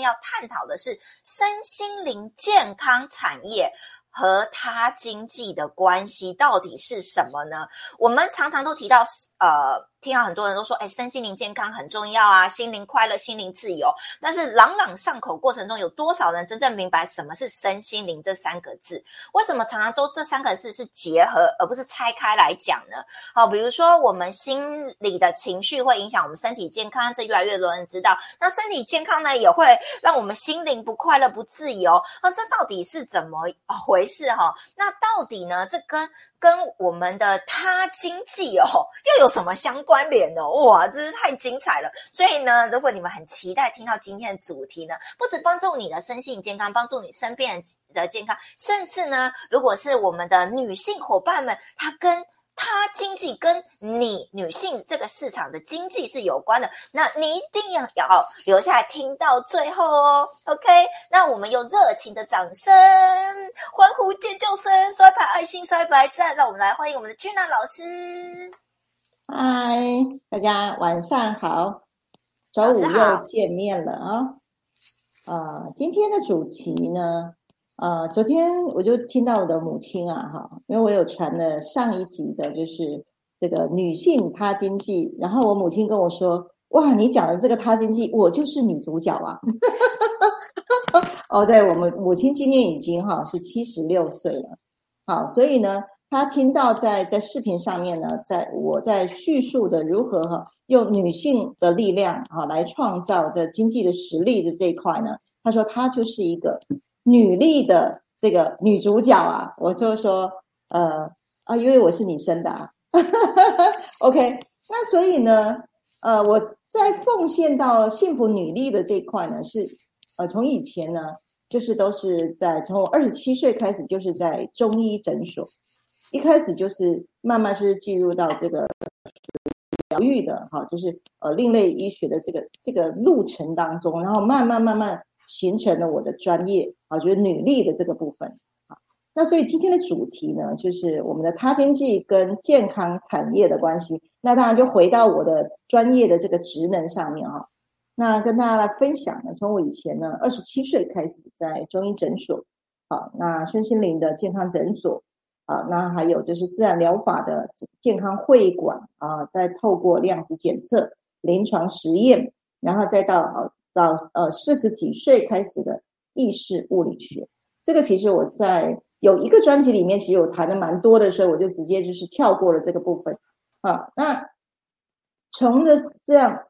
要探讨的是身心灵健康产业。和它经济的关系到底是什么呢？我们常常都提到，呃。听到很多人都说，哎，身心灵健康很重要啊，心灵快乐、心灵自由。但是朗朗上口过程中，有多少人真正明白什么是身心灵这三个字？为什么常常都这三个字是结合，而不是拆开来讲呢？好，比如说我们心里的情绪会影响我们身体健康，这越来越多人知道。那身体健康呢，也会让我们心灵不快乐、不自由。那这到底是怎么回事？哈，那到底呢？这跟跟我们的他经济哦，又有什么相关联呢？哇，真是太精彩了！所以呢，如果你们很期待听到今天的主题呢，不止帮助你的身心健康，帮助你身边人的健康，甚至呢，如果是我们的女性伙伴们，她跟。它经济跟你女性这个市场的经济是有关的，那你一定要要留下来听到最后哦。OK，那我们用热情的掌声、欢呼、尖叫声、摔牌爱心、摔牌赞，让我们来欢迎我们的君娜老师。嗨，大家晚上好，周五又见面了啊。呃，今天的主题呢？呃，昨天我就听到我的母亲啊，哈，因为我有传了上一集的，就是这个女性她经济，然后我母亲跟我说，哇，你讲的这个她经济，我就是女主角啊！哦，对，我们母亲今年已经哈是七十六岁了，好，所以呢，她听到在在视频上面呢，在我在叙述的如何哈用女性的力量啊来创造这经济的实力的这一块呢，她说她就是一个。女力的这个女主角啊，我就说，呃啊，因为我是女生的啊，OK，那所以呢，呃，我在奉献到幸福女力的这块呢，是呃，从以前呢，就是都是在从我二十七岁开始，就是在中医诊所，一开始就是慢慢是进入到这个疗愈的哈，就是呃另类医学的这个这个路程当中，然后慢慢慢慢。形成了我的专业啊，就是女力的这个部分啊。那所以今天的主题呢，就是我们的他经济跟健康产业的关系。那当然就回到我的专业的这个职能上面啊。那跟大家来分享呢，从我以前呢二十七岁开始在中医诊所啊，那身心灵的健康诊所啊，那还有就是自然疗法的健康会馆啊，再透过量子检测、临床实验，然后再到啊。到呃四十几岁开始的意识物理学，这个其实我在有一个专辑里面，其实我谈的蛮多的，所以我就直接就是跳过了这个部分啊。那从的这样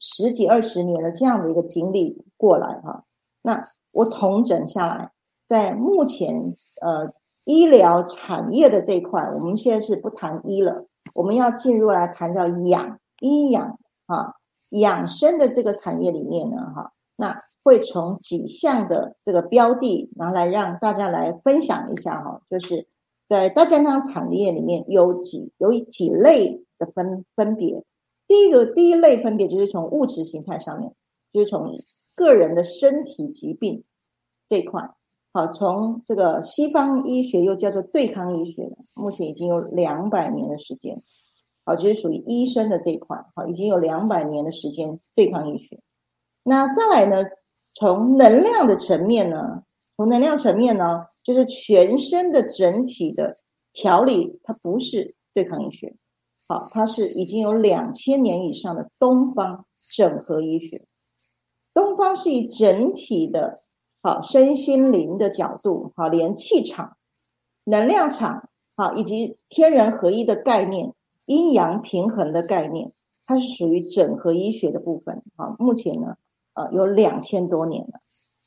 十几二十年的这样的一个经历过来哈，那我统整下来，在目前呃医疗产业的这一块，我们现在是不谈医了，我们要进入来谈到养医养啊。养生的这个产业里面呢，哈，那会从几项的这个标的拿来让大家来分享一下哈，就是在大健康产业里面有几有几类的分分别。第一个第一类分别就是从物质形态上面，就是从个人的身体疾病这块，好，从这个西方医学又叫做对抗医学，目前已经有两百年的时间。好，就是属于医生的这一块，好，已经有两百年的时间对抗医学。那再来呢，从能量的层面呢，从能量层面呢，就是全身的整体的调理，它不是对抗医学，好，它是已经有两千年以上的东方整合医学。东方是以整体的，好身心灵的角度，好连气场、能量场，好以及天人合一的概念。阴阳平衡的概念，它是属于整合医学的部分。好，目前呢，呃，有两千多年了。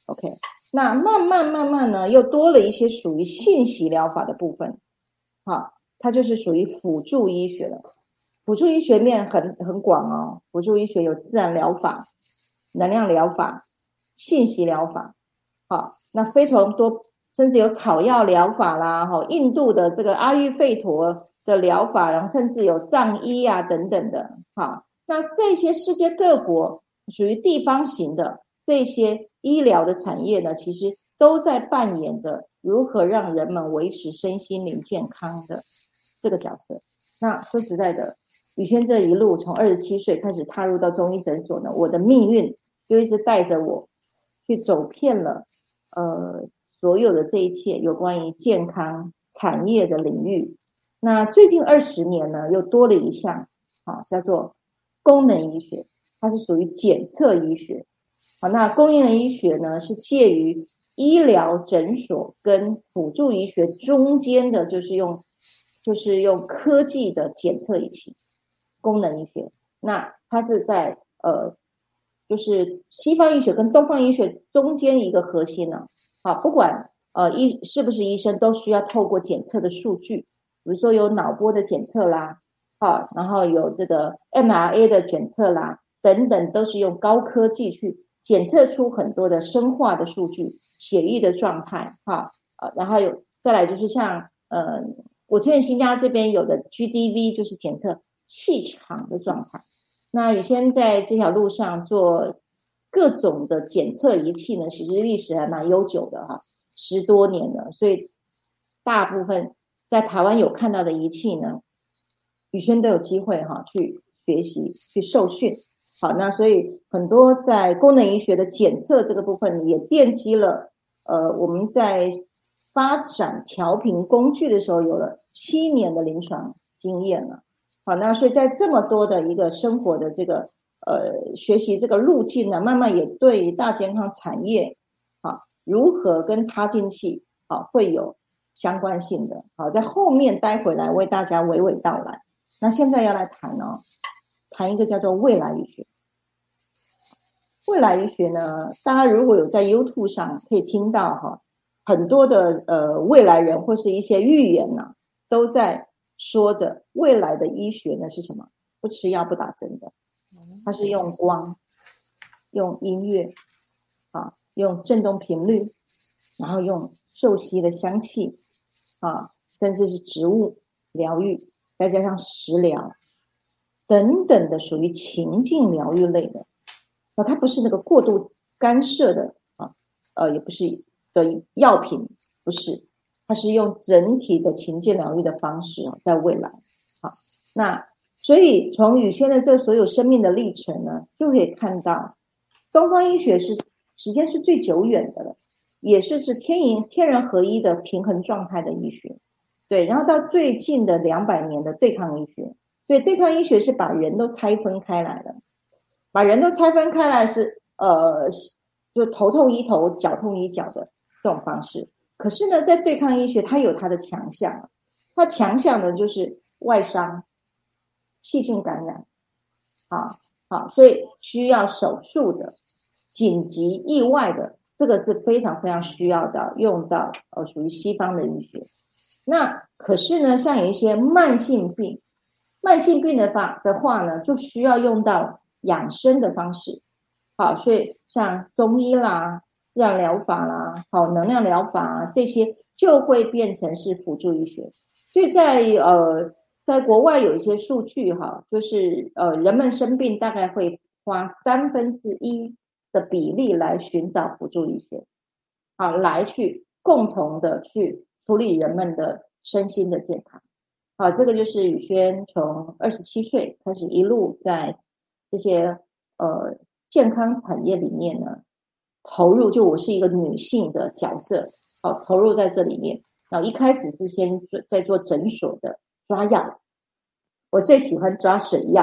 OK，那慢慢慢慢呢，又多了一些属于信息疗法的部分。好，它就是属于辅助医学了。辅助医学面很很广哦。辅助医学有自然疗法、能量疗法、信息疗法。好，那非常多，甚至有草药疗法啦。哈，印度的这个阿育吠陀。的疗法，然后甚至有藏医啊等等的，好，那这些世界各国属于地方型的这些医疗的产业呢，其实都在扮演着如何让人们维持身心灵健康的这个角色。那说实在的，宇轩这一路从二十七岁开始踏入到中医诊所呢，我的命运就一直带着我，去走遍了呃所有的这一切有关于健康产业的领域。那最近二十年呢，又多了一项啊，叫做功能医学，它是属于检测医学。好，那功能医学呢，是介于医疗诊所跟辅助医学中间的，就是用就是用科技的检测仪器。功能医学，那它是在呃，就是西方医学跟东方医学中间一个核心呢。好，不管呃医是不是医生，都需要透过检测的数据，比如说有脑波的检测啦，好，然后有这个 MRA 的检测啦，等等，都是用高科技去检测出很多的生化的数据、血液的状态，哈，呃，然后有再来就是像呃，我这边新加这边有的 GDV 就是检测。气场的状态。那宇轩在这条路上做各种的检测仪器呢，其实历史还蛮悠久的哈，十多年了。所以大部分在台湾有看到的仪器呢，宇轩都有机会哈去学习、去受训。好，那所以很多在功能医学的检测这个部分，也奠基了呃我们在发展调频工具的时候，有了七年的临床经验了。好，那所以在这么多的一个生活的这个呃学习这个路径呢，慢慢也对大健康产业，好如何跟他进去，好会有相关性的。好，在后面待会来为大家娓娓道来。那现在要来谈哦，谈一个叫做未来医学。未来医学呢，大家如果有在 YouTube 上可以听到哈，很多的呃未来人或是一些预言呢，都在。说着未来的医学呢是什么？不吃药不打针的，它是用光、用音乐啊，用振动频率，然后用嗅息的香气啊，甚至是植物疗愈，再加上食疗等等的，属于情境疗愈类的啊，它不是那个过度干涉的啊，呃，也不是的药品，不是。它是用整体的情境疗愈的方式哦，在未来，好，那所以从宇轩的这所有生命的历程呢，就可以看到，东方医学是时间是最久远的了，也是是天人天人合一的平衡状态的医学，对，然后到最近的两百年的对抗医学，对，对抗医学是把人都拆分开来的，把人都拆分开来是呃，就头痛医头，脚痛医脚的这种方式。可是呢，在对抗医学，它有它的强项，它强项呢就是外伤、细菌感染，啊好，所以需要手术的、紧急意外的，这个是非常非常需要的，用到呃属于西方的医学。那可是呢，像有一些慢性病，慢性病的话的话呢，就需要用到养生的方式，好，所以像中医啦。自然疗法啦，好能量疗法啊，这些就会变成是辅助医学。所以在呃，在国外有一些数据哈，就是呃，人们生病大概会花三分之一的比例来寻找辅助医学，好来去共同的去处理人们的身心的健康。好，这个就是宇轩从二十七岁开始一路在这些呃健康产业里面呢。投入就我是一个女性的角色，好投入在这里面。然后一开始是先在做诊所的抓药，我最喜欢抓水药，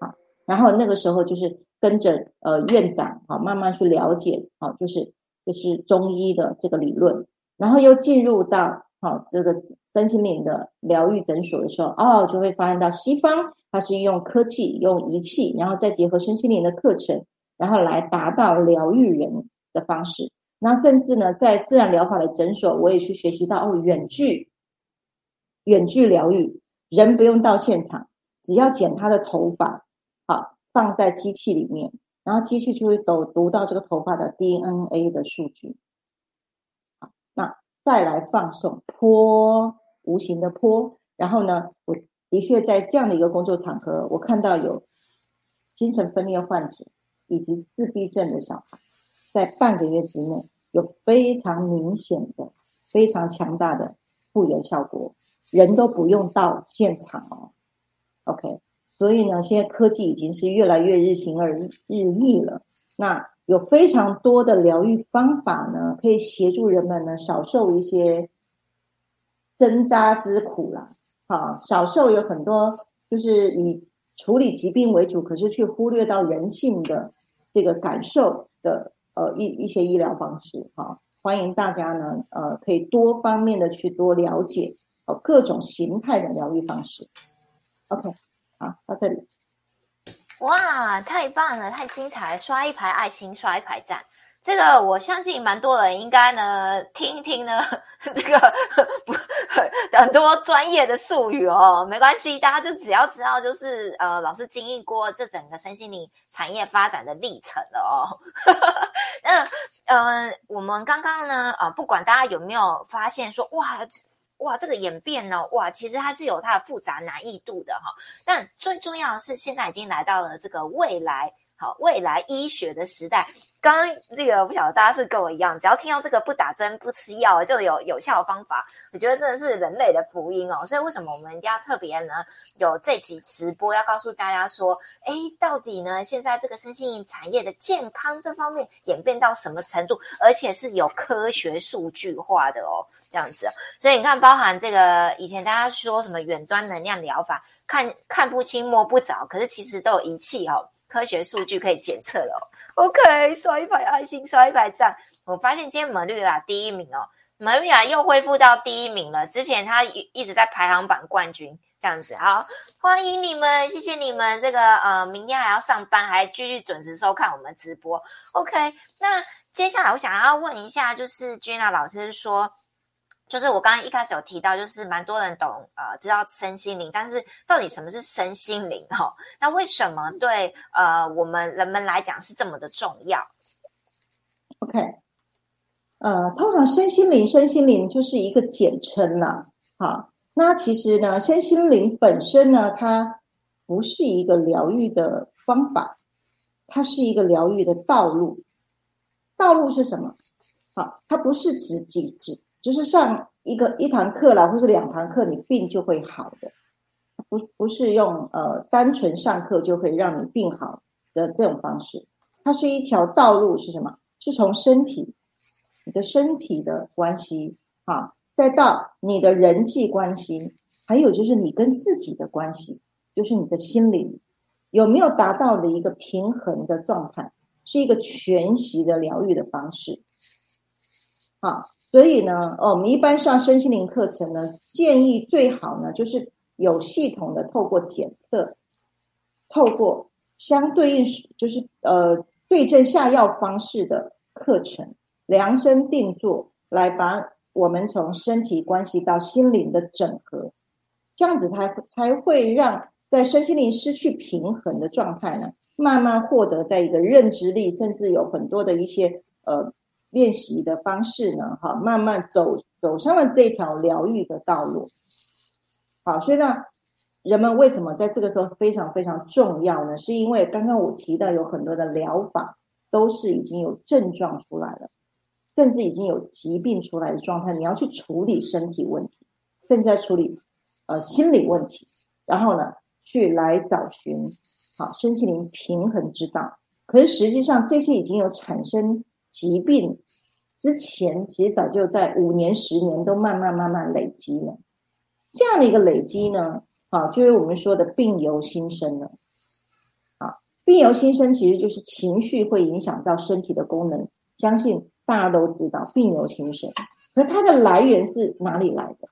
啊，然后那个时候就是跟着呃院长好慢慢去了解，好就是就是中医的这个理论，然后又进入到好这个身心灵的疗愈诊所的时候，哦就会发现到西方它是用科技用仪器，然后再结合身心灵的课程。然后来达到疗愈人的方式，然后甚至呢，在自然疗法的诊所，我也去学习到哦，远距远距疗愈，人不用到现场，只要剪他的头发，放在机器里面，然后机器就会读读到这个头发的 DNA 的数据，好，那再来放送坡无形的坡，然后呢，我的确在这样的一个工作场合，我看到有精神分裂患者。以及自闭症的小孩，在半个月之内有非常明显的、非常强大的复原效果，人都不用到现场哦。OK，所以呢，现在科技已经是越来越日新而日益了。那有非常多的疗愈方法呢，可以协助人们呢少受一些针扎之苦啦。好，少受有很多就是以处理疾病为主，可是却忽略到人性的这个感受的呃一一些医疗方式。哈，欢迎大家呢呃可以多方面的去多了解呃各种形态的疗愈方式。OK，好，到这里。哇，太棒了，太精彩了！刷一排爱心，刷一排赞。这个我相信蛮多人应该呢听一听呢，这个 不 很多专业的术语哦，没关系，大家就只要知道就是呃，老师经历过这整个身心灵产业发展的历程了哦。那呃，我们刚刚呢啊，不管大家有没有发现说哇哇这个演变呢哇，其实它是有它的复杂难易度的哈。但最重要的是，现在已经来到了这个未来。好，未来医学的时代，刚刚这个不晓得大家是跟我一样，只要听到这个不打针不吃药就有有效的方法，我觉得真的是人类的福音哦。所以为什么我们要特别呢有这集直播，要告诉大家说，哎，到底呢现在这个生性产业的健康这方面演变到什么程度，而且是有科学数据化的哦，这样子。所以你看，包含这个以前大家说什么远端能量疗法，看看不清摸不着，可是其实都有仪器哦。科学数据可以检测的哦，OK，刷一排爱心，刷一排赞。我发现今天玛丽亚第一名哦，玛丽亚又恢复到第一名了。之前她一一直在排行榜冠军这样子，好，欢迎你们，谢谢你们。这个呃，明天还要上班，还继续准时收看我们直播，OK。那接下来我想要问一下，就是君娜老师说。就是我刚刚一开始有提到，就是蛮多人懂呃知道身心灵，但是到底什么是身心灵哈？那为什么对呃我们人们来讲是这么的重要？OK，呃，通常身心灵身心灵就是一个简称啦。好，那其实呢，身心灵本身呢，它不是一个疗愈的方法，它是一个疗愈的道路。道路是什么？好，它不是指几指。就是上一个一堂课啦，或是两堂课，你病就会好的，不不是用呃单纯上课就可以让你病好的这种方式，它是一条道路，是什么？是从身体，你的身体的关系啊，再到你的人际关系，还有就是你跟自己的关系，就是你的心灵有没有达到的一个平衡的状态，是一个全息的疗愈的方式，好。所以呢，哦，我们一般上身心灵课程呢，建议最好呢，就是有系统的透过检测，透过相对应就是呃对症下药方式的课程，量身定做，来把我们从身体关系到心灵的整合，这样子才才会让在身心灵失去平衡的状态呢，慢慢获得在一个认知力，甚至有很多的一些呃。练习的方式呢？哈，慢慢走走上了这条疗愈的道路。好，所以呢，人们为什么在这个时候非常非常重要呢？是因为刚刚我提到有很多的疗法都是已经有症状出来了，甚至已经有疾病出来的状态，你要去处理身体问题，甚至在处理呃心理问题，然后呢，去来找寻好身心灵平衡之道。可是实际上这些已经有产生疾病。之前其实早就在五年、十年都慢慢慢慢累积了，这样的一个累积呢，啊，就是我们说的病由心生了。啊，病由心生其实就是情绪会影响到身体的功能，相信大家都知道病由心生。可它的来源是哪里来的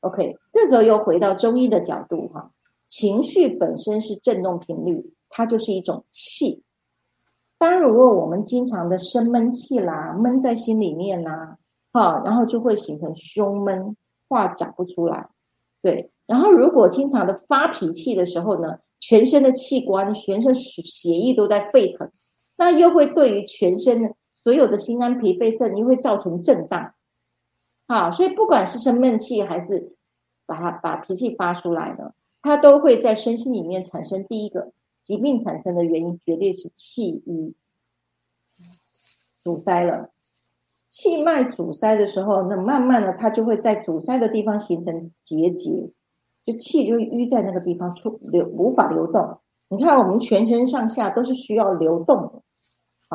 ？OK，这时候又回到中医的角度哈，情绪本身是振动频率，它就是一种气。当如果我们经常的生闷气啦，闷在心里面啦，哈，然后就会形成胸闷，话讲不出来，对。然后如果经常的发脾气的时候呢，全身的器官、全身血液都在沸腾，那又会对于全身所有的心肝脾肺肾，又会造成震荡，好，所以不管是生闷气还是把它把脾气发出来呢，它都会在身心里面产生第一个。疾病产生的原因绝对是气瘀阻塞了，气脉阻塞的时候，那慢慢的它就会在阻塞的地方形成结节，就气就淤在那个地方出流无法流动。你看我们全身上下都是需要流动的，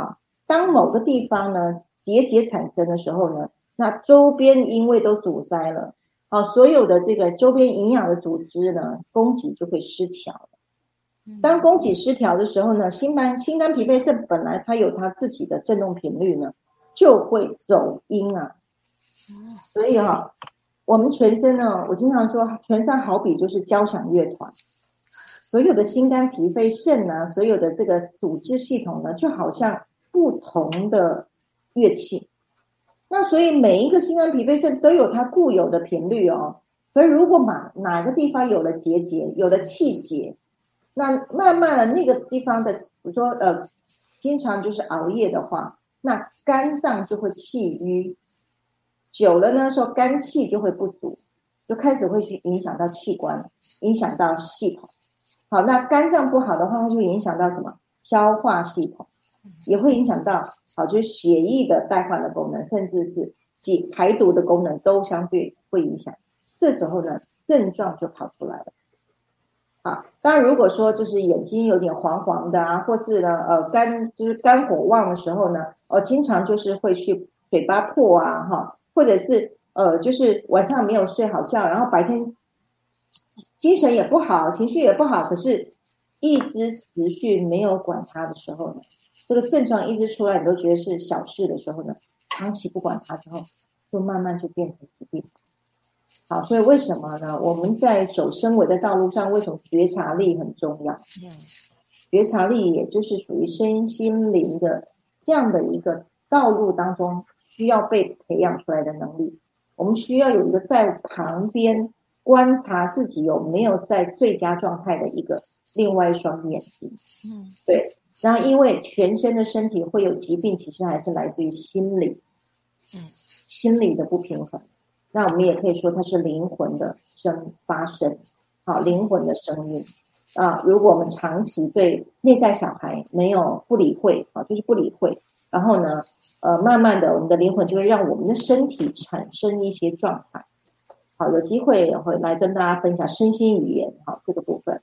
啊，当某个地方呢结节产生的时候呢，那周边因为都阻塞了，啊，所有的这个周边营养的组织呢，供给就会失调。当供给失调的时候呢，心肝心肝脾肺肾本来它有它自己的振动频率呢，就会走音啊。所以哈，我们全身呢，我经常说，全身好比就是交响乐团，所有的心肝脾肺肾呢，所有的这个组织系统呢，就好像不同的乐器。那所以每一个心肝脾肺肾都有它固有的频率哦。所以如果哪哪个地方有了结节，有了气结。那慢慢的那个地方的，比如说呃，经常就是熬夜的话，那肝脏就会气瘀，久了呢，说肝气就会不足，就开始会去影响到器官，影响到系统。好，那肝脏不好的话，它就影响到什么？消化系统，也会影响到好，就是血液的代换的功能，甚至是解排毒的功能都相对会影响。这时候呢，症状就跑出来了。啊，当然，如果说就是眼睛有点黄黄的啊，或是呢，呃，肝就是肝火旺的时候呢，哦，经常就是会去嘴巴破啊，哈，或者是呃，就是晚上没有睡好觉，然后白天精神也不好，情绪也不好，可是一直持续没有管它的时候呢，这个症状一直出来，你都觉得是小事的时候呢，长期不管它之后，就慢慢就变成疾病。好，所以为什么呢？我们在走升维的道路上，为什么觉察力很重要？嗯，觉察力也就是属于身心灵的这样的一个道路当中需要被培养出来的能力。我们需要有一个在旁边观察自己有没有在最佳状态的一个另外一双眼睛。嗯，对。然后，因为全身的身体会有疾病，其实还是来自于心理，嗯，心理的不平衡。那我们也可以说它是灵魂的声发声，好，灵魂的声音啊。如果我们长期对内在小孩没有不理会啊，就是不理会，然后呢，呃，慢慢的我们的灵魂就会让我们的身体产生一些状态。好，有机会也会来跟大家分享身心语言好这个部分。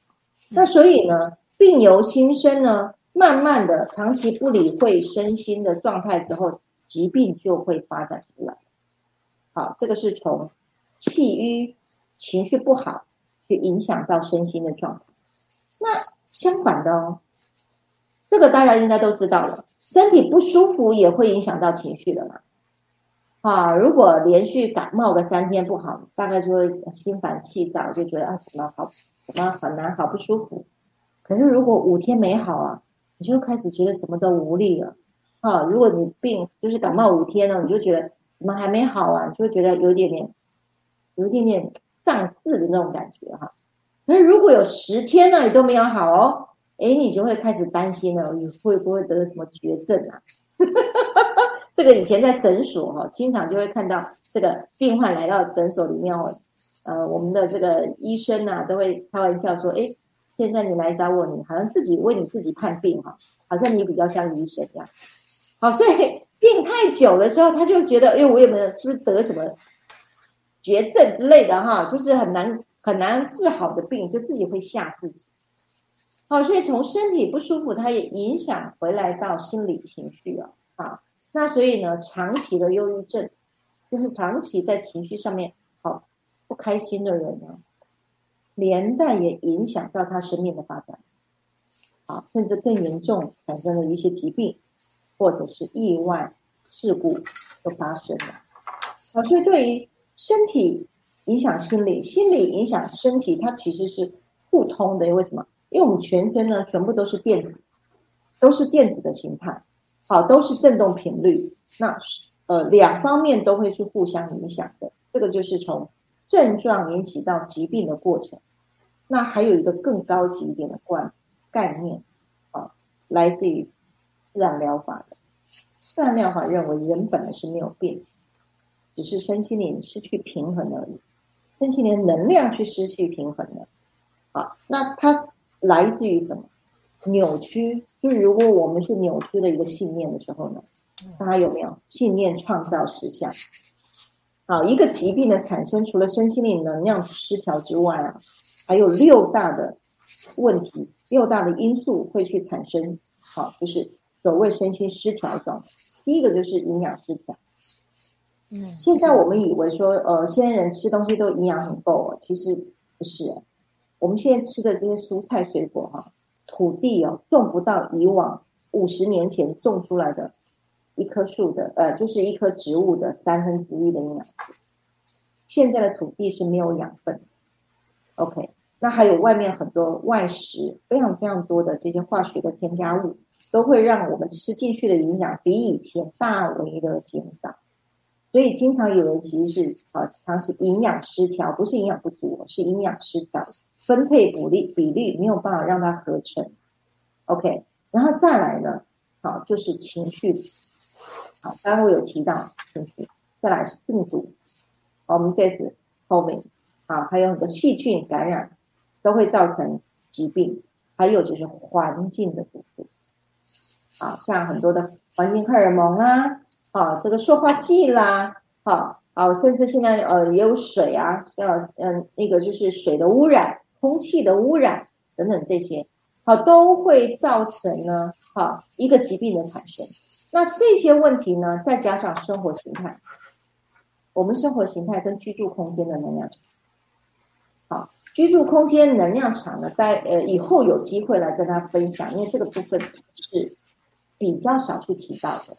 那所以呢，病由心生呢，慢慢的长期不理会身心的状态之后，疾病就会发展出来。好，这个是从气郁、情绪不好去影响到身心的状态。那相反的哦，这个大家应该都知道了，身体不舒服也会影响到情绪的嘛。啊，如果连续感冒个三天不好，大概就会心烦气躁，就觉得啊怎么好，怎么很难好不舒服。可是如果五天没好啊，你就开始觉得什么都无力了。啊，如果你病就是感冒五天了，你就觉得。怎么还没好啊？就会觉得有点点，有一点点丧志的那种感觉哈。可是如果有十天呢，你都没有好哦，哎，你就会开始担心了，你会不会得了什么绝症啊？这个以前在诊所哈，经常就会看到这个病患来到诊所里面哦，呃，我们的这个医生呐都会开玩笑说，哎，现在你来找我，你好像自己为你自己判病哈，好像你比较像医生一样。好，所以。病太久的时候，他就觉得，哎，我有没有是不是得什么绝症之类的哈？就是很难很难治好的病，就自己会吓自己。好，所以从身体不舒服，它也影响回来到心理情绪了啊。那所以呢，长期的忧郁症，就是长期在情绪上面好不开心的人呢，连带也影响到他生命的发展，啊，甚至更严重，产生了一些疾病。或者是意外事故都发生了，啊，所以对于身体影响心理，心理影响身体，它其实是互通的。为什么？因为我们全身呢，全部都是电子，都是电子的形态，好，都是振动频率。那呃，两方面都会去互相影响的。这个就是从症状引起到疾病的过程。那还有一个更高级一点的观概念，啊，来自于。自然疗法的自然疗法认为，人本来是没有病，只是身心灵失去平衡而已，身心灵能量去失去平衡了。好，那它来自于什么？扭曲，就是如果我们是扭曲的一个信念的时候呢，大家有没有信念创造实相？好，一个疾病的产生，除了身心灵能量失调之外啊，还有六大的问题，六大的因素会去产生。好，就是。所谓身心失调状态。第一个就是营养失调。嗯，现在我们以为说，呃，现在人吃东西都营养很够哦，其实不是。我们现在吃的这些蔬菜水果哈，土地哦种不到以往五十年前种出来的一棵树的，呃，就是一棵植物的三分之一的营养值。现在的土地是没有养分。OK，那还有外面很多外食，非常非常多的这些化学的添加物，都会让我们吃进去的营养比以前大为的减少。所以经常有人其实是啊，常是营养失调，不是营养不足，是营养失调，分配比例比例没有办法让它合成。OK，然后再来呢，好就是情绪，好，刚刚我有提到情绪，再来是病毒，我们这次后面啊，还有很多细菌感染都会造成疾病，还有就是环境的毒素，啊，像很多的环境荷尔蒙啊。啊，这个塑化剂啦，好，好，甚至现在呃也有水啊，要嗯那个就是水的污染、空气的污染等等这些，好都会造成呢，好一个疾病的产生。那这些问题呢，再加上生活形态，我们生活形态跟居住空间的能量场，好，居住空间能量场呢，在呃以后有机会来跟大家分享，因为这个部分是比较少去提到的。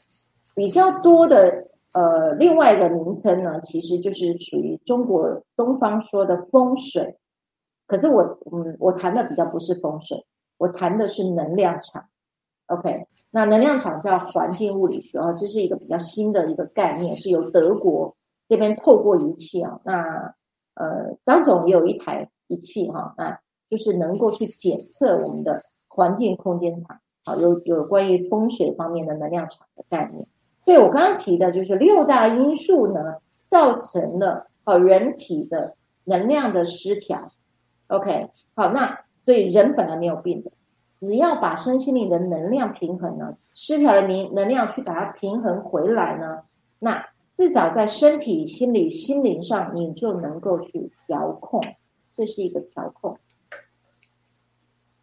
比较多的呃，另外一个名称呢，其实就是属于中国东方说的风水。可是我嗯，我谈的比较不是风水，我谈的是能量场。OK，那能量场叫环境物理学啊，这是一个比较新的一个概念，是由德国这边透过仪器啊，那呃，张总也有一台仪器哈，那就是能够去检测我们的环境空间场，有有关于风水方面的能量场的概念。对我刚刚提的，就是六大因素呢，造成了呃人体的能量的失调。OK，好，那所以人本来没有病的，只要把身心灵的能量平衡呢，失调的能能量去把它平衡回来呢，那至少在身体、心理、心灵上，你就能够去调控，这是一个调控。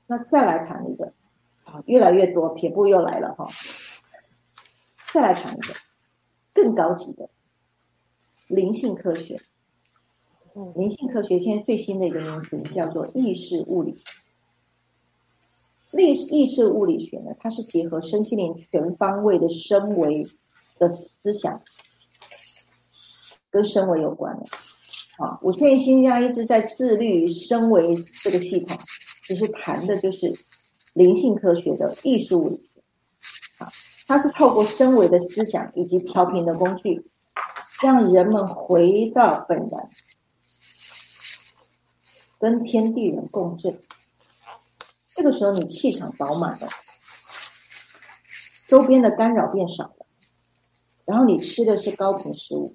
那再来谈一个，啊，越来越多撇步又来了哈。再来谈一个更高级的灵性科学。灵性科学现在最新的一个名词叫做意识物理。意意识物理学呢，它是结合身心灵全方位的升维的思想，跟升维有关的。好，我现在新加一是在自律升维这个系统，只是谈的就是灵性科学的意识物理。它是透过升维的思想以及调频的工具，让人们回到本然，跟天地人共振。这个时候，你气场饱满了，周边的干扰变少了，然后你吃的是高频食物，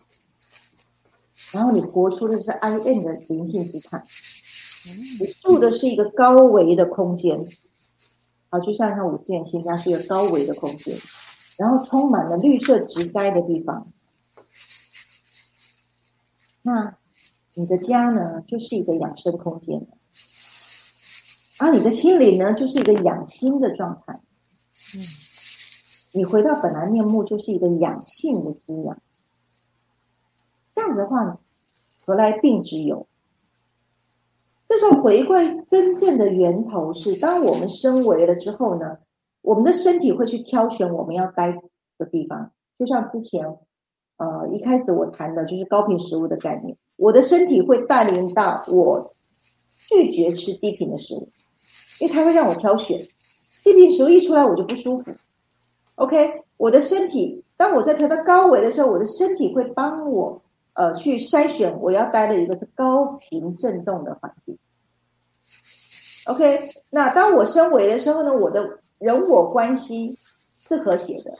然后你活出的是 I N 的灵性姿态，你住的是一个高维的空间。啊，就像像五次元新家是一个高维的空间。然后充满了绿色植栽的地方，那你的家呢，就是一个养生空间而你的心灵呢，就是一个养心的状态。嗯，你回到本来面目，就是一个养性的滋养。这样子的话，何来病之有？这时候回归真正的源头是，当我们升维了之后呢？我们的身体会去挑选我们要待的地方，就像之前，呃，一开始我谈的就是高频食物的概念。我的身体会带领到我拒绝吃低频的食物，因为它会让我挑选低频食物一出来我就不舒服。OK，我的身体当我在调到高维的时候，我的身体会帮我呃去筛选我要待的一个是高频振动的环境。OK，那当我升维的时候呢，我的人我关系是和谐的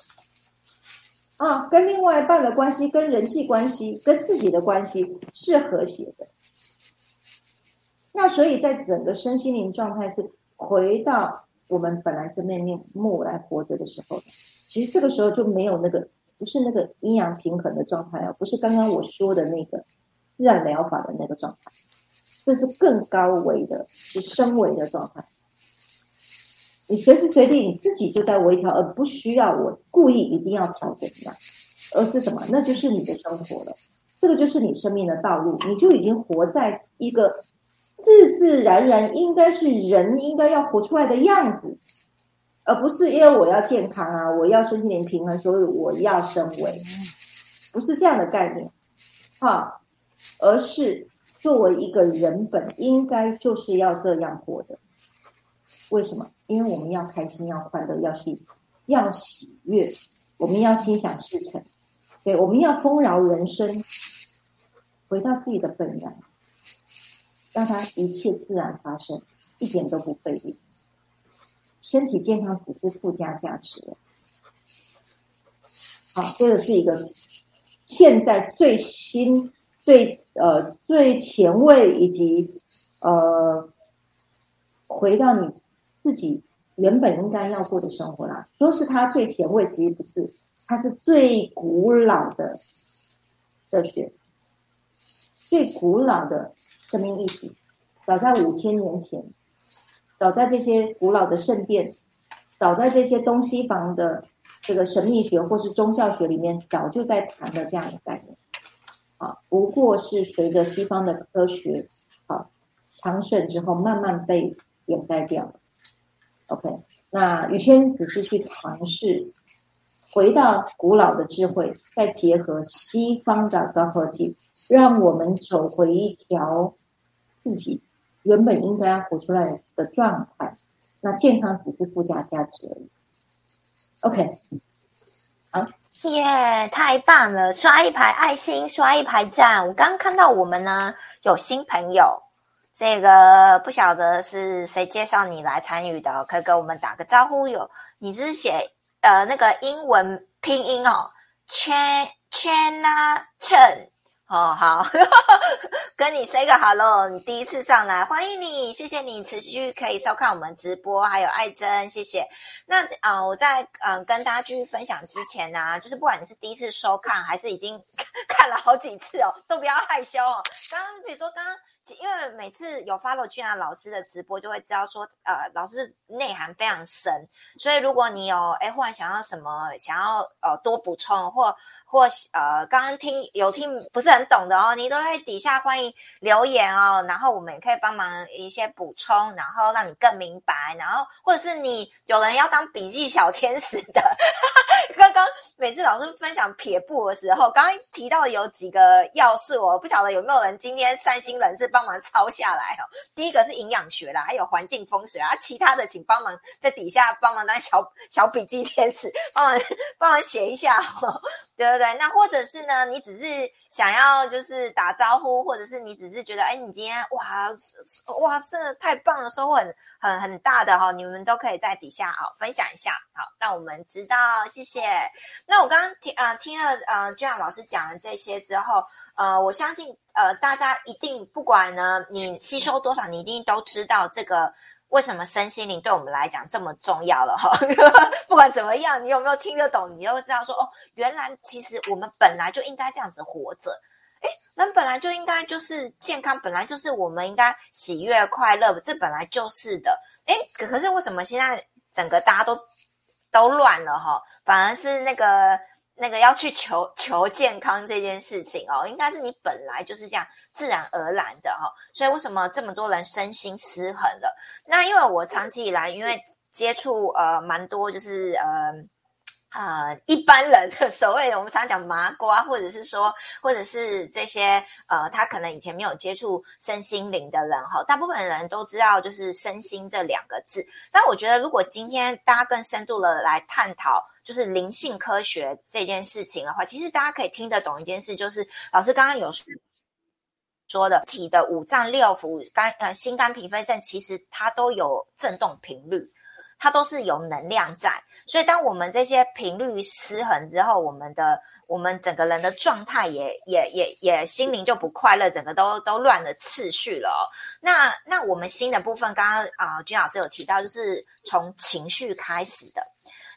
啊，跟另外一半的关系、跟人际关系、跟自己的关系是和谐的。那所以在整个身心灵状态是回到我们本来真面目来活着的时候，其实这个时候就没有那个不是那个阴阳平衡的状态啊，不是刚刚我说的那个自然疗法的那个状态，这是更高维的、是升维的状态。你随时随地你自己就在微调，而不需要我故意一定要调整一样，而是什么？那就是你的生活了，这个就是你生命的道路，你就已经活在一个自自然然应该是人应该要活出来的样子，而不是因为我要健康啊，我要身心灵平衡，所以我要升维，不是这样的概念，哈，而是作为一个人本应该就是要这样活的。为什么？因为我们要开心，要快乐，要喜，要喜悦，我们要心想事成，对，我们要丰饶人生，回到自己的本然，让它一切自然发生，一点都不费力。身体健康只是附加价值了。好，这个是一个现在最新、最呃最前卫，以及呃回到你。自己原本应该要过的生活啦，说是它最前卫，其实不是，它是最古老的哲学，最古老的生命意识，早在五千年前，早在这些古老的圣殿，早在这些东西方的这个神秘学或是宗教学里面，早就在谈的这样的概念，啊，不过是随着西方的科学啊昌盛之后，慢慢被掩盖掉了。OK，那宇轩只是去尝试回到古老的智慧，再结合西方的高科技，让我们走回一条自己原本应该要活出来的状态。那健康只是附加价值而已。OK，好，耶，太棒了！刷一排爱心，刷一排赞。我刚看到我们呢有新朋友。这个不晓得是谁介绍你来参与的，可以跟我们打个招呼。有，你是写呃那个英文拼音哦，Chen Chena Chen 哦，好，跟你 say 个 hello，你第一次上来，欢迎你，谢谢你持续可以收看我们直播，还有爱珍，谢谢。那啊，我在嗯跟大家继续分享之前呢，就是不管你是第一次收看，还是已经 看了好几次哦，都不要害羞哦。刚刚比如说刚刚。因为每次有 follow 俊安老师的直播，就会知道说，呃，老师内涵非常深，所以如果你有哎，忽然想要什么，想要呃多补充，或或呃刚刚听有听不是很懂的哦，你都在底下欢迎留言哦，然后我们也可以帮忙一些补充，然后让你更明白，然后或者是你有人要当笔记小天使的，刚刚每次老师分享撇步的时候，刚刚提到有几个要素，哦不晓得有没有人今天善心人士。帮忙抄下来哦。第一个是营养学啦，还有环境风水啊，其他的请帮忙在底下帮忙当小 小笔记天使，帮忙帮忙写一下，哦对对对。那或者是呢，你只是想要就是打招呼，或者是你只是觉得，哎，你今天哇哇，真的太棒了，收获很。很很大的哈，你们都可以在底下啊分享一下，好让我们知道，谢谢。那我刚刚听啊听了呃俊阳老师讲了这些之后，呃，我相信呃大家一定不管呢你吸收多少，你一定都知道这个为什么身心灵对我们来讲这么重要了哈。不管怎么样，你有没有听得懂，你都会知道说哦，原来其实我们本来就应该这样子活着。哎，人本来就应该就是健康，本来就是我们应该喜悦快乐，这本来就是的。哎，可是为什么现在整个大家都都乱了哈？反而是那个那个要去求求健康这件事情哦，应该是你本来就是这样自然而然的哈。所以为什么这么多人身心失衡了？那因为我长期以来因为接触呃蛮多，就是呃。啊，一般人的所谓的我们常讲麻瓜，或者是说，或者是这些呃，他可能以前没有接触身心灵的人哈，大部分人都知道就是身心这两个字。但我觉得，如果今天大家更深度的来探讨，就是灵性科学这件事情的话，其实大家可以听得懂一件事，就是老师刚刚有说的体的五脏六腑、肝呃心肝脾肺肾，其实它都有振动频率。它都是有能量在，所以当我们这些频率失衡之后，我们的我们整个人的状态也也也也心灵就不快乐，整个都都乱了次序了。那那我们新的部分，刚刚啊君老师有提到，就是从情绪开始的。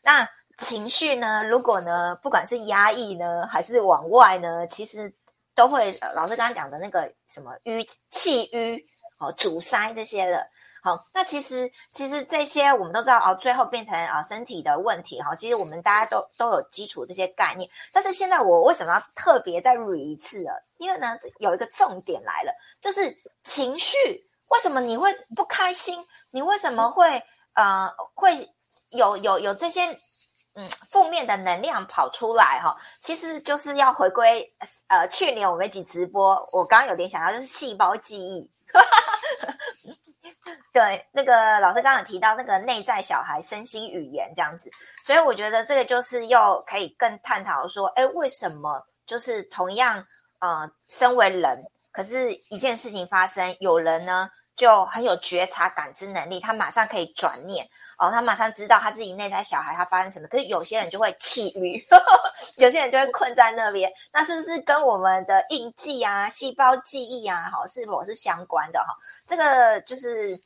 那情绪呢，如果呢，不管是压抑呢，还是往外呢，其实都会老师刚刚讲的那个什么淤气淤哦，阻塞这些的。好，那其实其实这些我们都知道哦，最后变成啊身体的问题哈。其实我们大家都都有基础这些概念，但是现在我为什么要特别再捋一次了？因为呢，有一个重点来了，就是情绪。为什么你会不开心？你为什么会呃会有有有这些？嗯，负面的能量跑出来哈，其实就是要回归呃，去年我们一起直播，我刚刚有点想到就是细胞记忆，对，那个老师刚刚提到那个内在小孩身心语言这样子，所以我觉得这个就是又可以更探讨说，哎，为什么就是同样呃，身为人，可是一件事情发生，有人呢就很有觉察感知能力，他马上可以转念。哦，他马上知道他自己内在小孩他发生什么，可是有些人就会气晕，有些人就会困在那边。那是不是跟我们的印记啊、细胞记忆啊，好是否是相关的哈？这个就是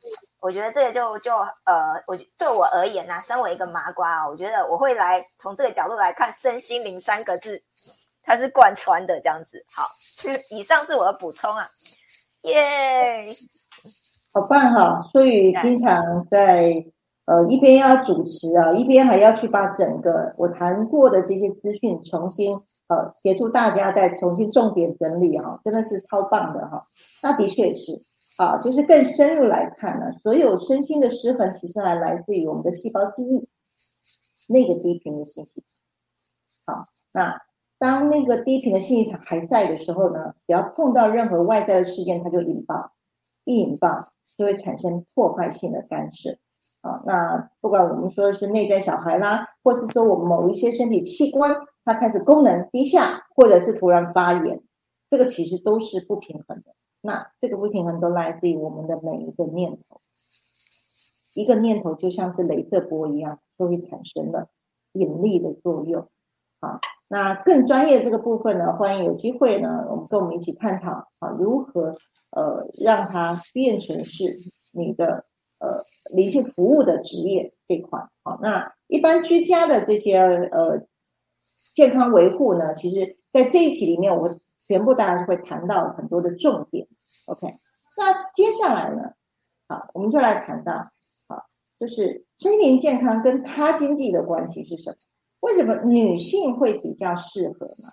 我觉得这个就就呃，我对我而言呢，身为一个麻瓜啊，我觉得我会来从这个角度来看“身心灵”三个字，它是贯穿的这样子。好，以上是我的补充啊，耶，好棒哈！所以经常在。呃，一边要主持啊，一边还要去把整个我谈过的这些资讯重新呃协助大家再重新重点整理哈，真的是超棒的哈。那的确是啊，就是更深入来看呢，所有身心的失衡其实还来自于我们的细胞记忆那个低频的信息。好，那当那个低频的信息场还在的时候呢，只要碰到任何外在的事件，它就引爆，一引爆就会产生破坏性的干涉。啊，那不管我们说的是内在小孩啦，或是说我们某一些身体器官它开始功能低下，或者是突然发炎，这个其实都是不平衡的。那这个不平衡都来自于我们的每一个念头，一个念头就像是镭射波一样，都会产生了引力的作用。啊，那更专业这个部分呢，欢迎有机会呢，我们跟我们一起探讨啊，如何呃让它变成是你的。呃，灵性服务的职业这块，好，那一般居家的这些呃健康维护呢，其实在这一期里面，我全部大家会谈到很多的重点。OK，那接下来呢，好，我们就来谈到，好，就是心灵健康跟他经济的关系是什么？为什么女性会比较适合呢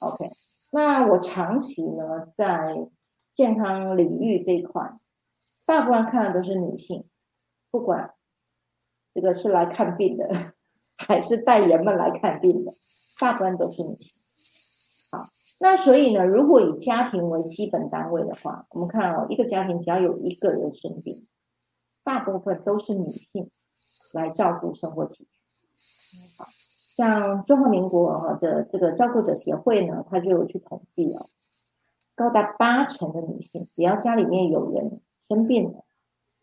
？OK，那我长期呢在健康领域这一块。大部分看的都是女性，不管这个是来看病的，还是带人们来看病的，大部分都是女性。好，那所以呢，如果以家庭为基本单位的话，我们看哦，一个家庭只要有一个人生病，大部分都是女性来照顾生活起居。好，像中华民国的这个照顾者协会呢，他就有去统计哦，高达八成的女性，只要家里面有人。生病的，